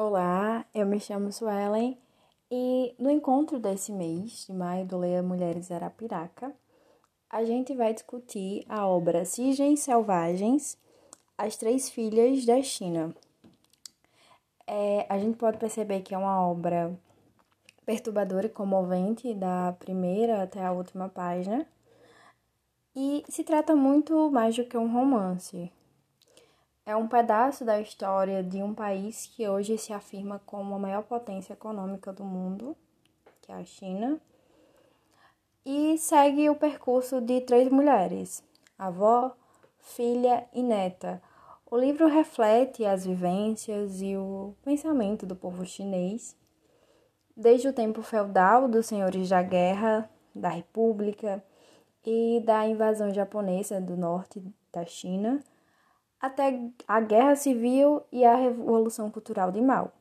Olá, eu me chamo Suelen e no encontro desse mês de maio do Leia Mulheres Arapiraca, a gente vai discutir a obra Cisnes Selvagens, As Três Filhas da China. É, a gente pode perceber que é uma obra perturbadora e comovente, da primeira até a última página, e se trata muito mais do que um romance é um pedaço da história de um país que hoje se afirma como a maior potência econômica do mundo, que é a China, e segue o percurso de três mulheres: avó, filha e neta. O livro reflete as vivências e o pensamento do povo chinês, desde o tempo feudal dos senhores da guerra, da república e da invasão japonesa do norte da China até a Guerra Civil e a Revolução Cultural de Mao.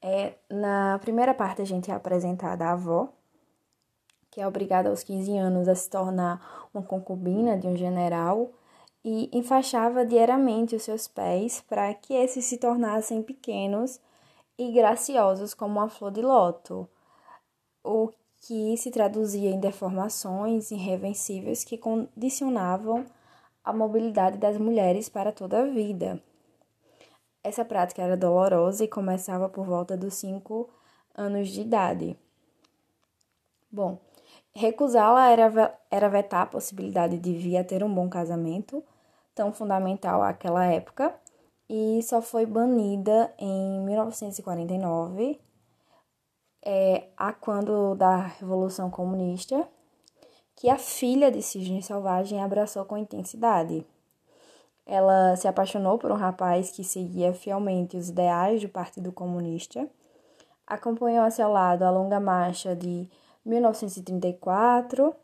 É, na primeira parte, a gente é apresentada a avó, que é obrigada aos 15 anos a se tornar uma concubina de um general e enfaixava diariamente os seus pés para que esses se tornassem pequenos e graciosos como uma flor de loto, o que se traduzia em deformações irreversíveis que condicionavam a mobilidade das mulheres para toda a vida. Essa prática era dolorosa e começava por volta dos 5 anos de idade. Bom, recusá-la era, era vetar a possibilidade de vir a ter um bom casamento, tão fundamental àquela época, e só foi banida em 1949, é, a quando da Revolução Comunista, que a filha de Cisne Selvagem abraçou com intensidade. Ela se apaixonou por um rapaz que seguia fielmente os ideais do Partido Comunista, acompanhou a seu lado a longa marcha de 1934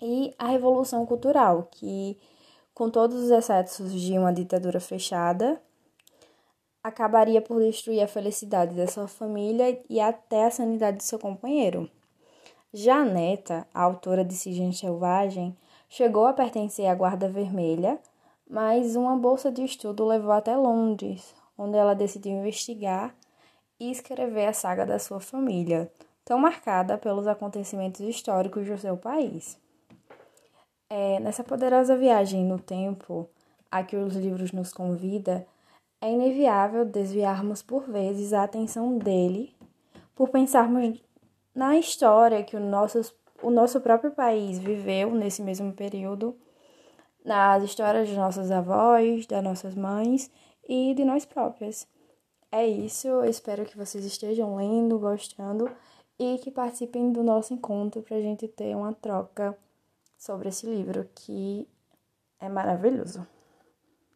e a Revolução Cultural, que, com todos os excessos de uma ditadura fechada, acabaria por destruir a felicidade da sua família e até a sanidade de seu companheiro. Já Neta, a autora de Cisne Selvagem, chegou a pertencer à Guarda Vermelha, mas uma bolsa de estudo levou até Londres, onde ela decidiu investigar e escrever a saga da sua família, tão marcada pelos acontecimentos históricos do seu país. É, nessa poderosa viagem no tempo a que os livros nos convida, é inevitável desviarmos por vezes a atenção dele por pensarmos na história que o nosso, o nosso próprio país viveu nesse mesmo período, nas histórias de nossos avós, das nossas mães e de nós próprias. É isso, eu espero que vocês estejam lendo, gostando e que participem do nosso encontro para a gente ter uma troca sobre esse livro que é maravilhoso.